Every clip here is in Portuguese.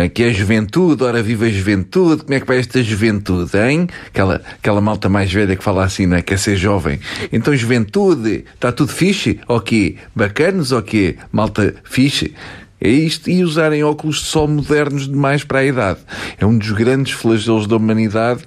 É que é juventude? Ora, viva a juventude! Como é que vai esta juventude, hein? Aquela, aquela malta mais velha que fala assim, não é? Quer ser jovem. Então, juventude, está tudo fixe? Ok. Bacanos? Ok. Malta fixe? É isto e usarem óculos de sol modernos demais para a idade. É um dos grandes flagelos da humanidade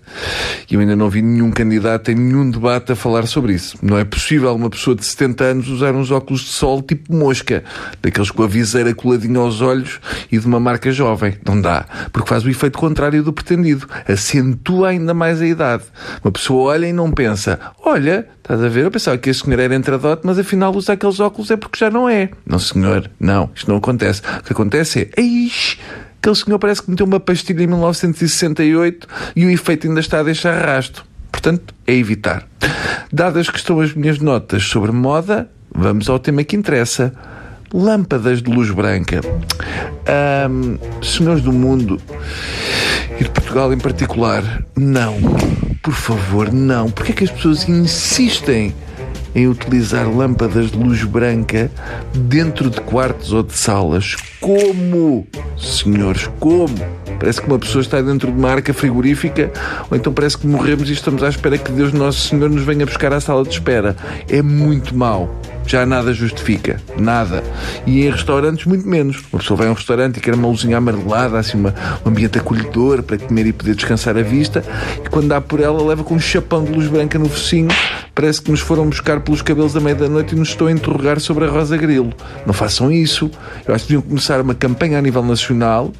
e eu ainda não vi nenhum candidato em nenhum debate a falar sobre isso. Não é possível uma pessoa de 70 anos usar uns óculos de sol tipo mosca, daqueles com a viseira coladinha aos olhos e de uma marca jovem. Não dá, porque faz o efeito contrário do pretendido. Acentua ainda mais a idade. Uma pessoa olha e não pensa, olha, Estás a ver? Eu pensava que este senhor era entradote, mas afinal usa aqueles óculos é porque já não é. Não, senhor, não, isto não acontece. O que acontece é, eixe, aquele senhor parece que meteu uma pastilha em 1968 e o efeito ainda está a deixar rasto. Portanto, é evitar. Dadas que estão as minhas notas sobre moda, vamos ao tema que interessa. Lâmpadas de luz branca. Senhores do mundo e de Portugal em particular, não. Por favor, não. Porque é que as pessoas insistem em utilizar lâmpadas de luz branca dentro de quartos ou de salas? Como? Senhores, como? Parece que uma pessoa está dentro de uma arca frigorífica ou então parece que morremos e estamos à espera que Deus Nosso Senhor nos venha buscar à sala de espera. É muito mau já nada justifica. Nada. E em restaurantes, muito menos. Uma pessoa vai a um restaurante e quer uma luzinha amarelada, assim, uma, um ambiente acolhedor para comer e poder descansar a vista, e quando dá por ela, leva com um chapão de luz branca no focinho. Parece que nos foram buscar pelos cabelos da meia da noite e nos estão a interrogar sobre a Rosa Grilo. Não façam isso. Eu acho que deviam começar uma campanha a nível nacional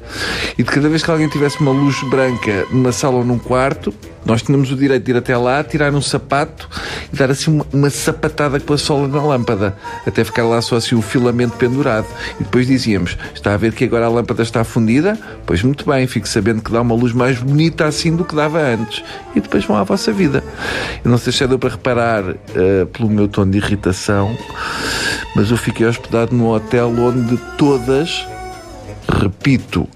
e de cada vez que alguém tivesse uma luz branca numa sala ou num quarto, nós tínhamos o direito de ir até lá, tirar um sapato e dar assim uma, uma sapatada com a sola na lâmpada, até ficar lá só assim o filamento pendurado. E depois dizíamos: Está a ver que agora a lâmpada está fundida? Pois muito bem, fico sabendo que dá uma luz mais bonita assim do que dava antes. E depois vão à vossa vida. Eu não sei se é deu para reparar uh, pelo meu tom de irritação, mas eu fiquei hospedado num hotel onde todas, repito,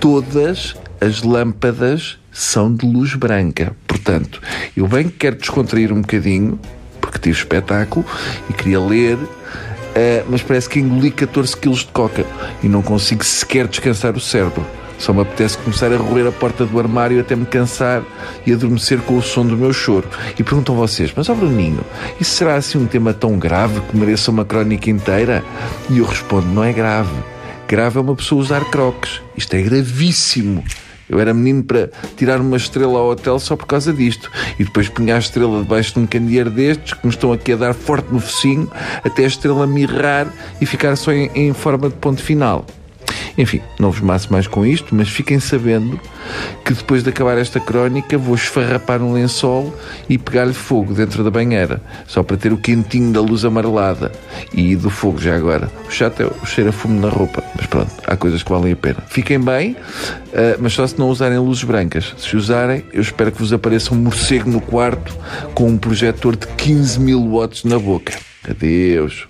todas as lâmpadas são de luz branca. Portanto, eu bem que quero descontrair um bocadinho, porque tive espetáculo e queria ler, uh, mas parece que engoli 14 quilos de coca e não consigo sequer descansar o cérebro. Só me apetece começar a roer a porta do armário até me cansar e adormecer com o som do meu choro. E perguntam vocês, mas ó Bruninho, isso será assim um tema tão grave que mereça uma crónica inteira? E eu respondo, não é grave. Grave é uma pessoa usar croques. Isto é gravíssimo. Eu era menino para tirar uma estrela ao hotel só por causa disto. E depois punha a estrela debaixo de um candeeiro destes que me estão aqui a dar forte no focinho até a estrela mirrar e ficar só em, em forma de ponto final. Enfim, não vos maço mais com isto, mas fiquem sabendo que depois de acabar esta crónica vou esfarrapar um lençol e pegar-lhe fogo dentro da banheira, só para ter o quentinho da luz amarelada e do fogo já agora. O chato é o cheiro a fumo na roupa, mas pronto, há coisas que valem a pena. Fiquem bem, uh, mas só se não usarem luzes brancas. Se usarem, eu espero que vos apareça um morcego no quarto com um projetor de 15 mil watts na boca. Adeus.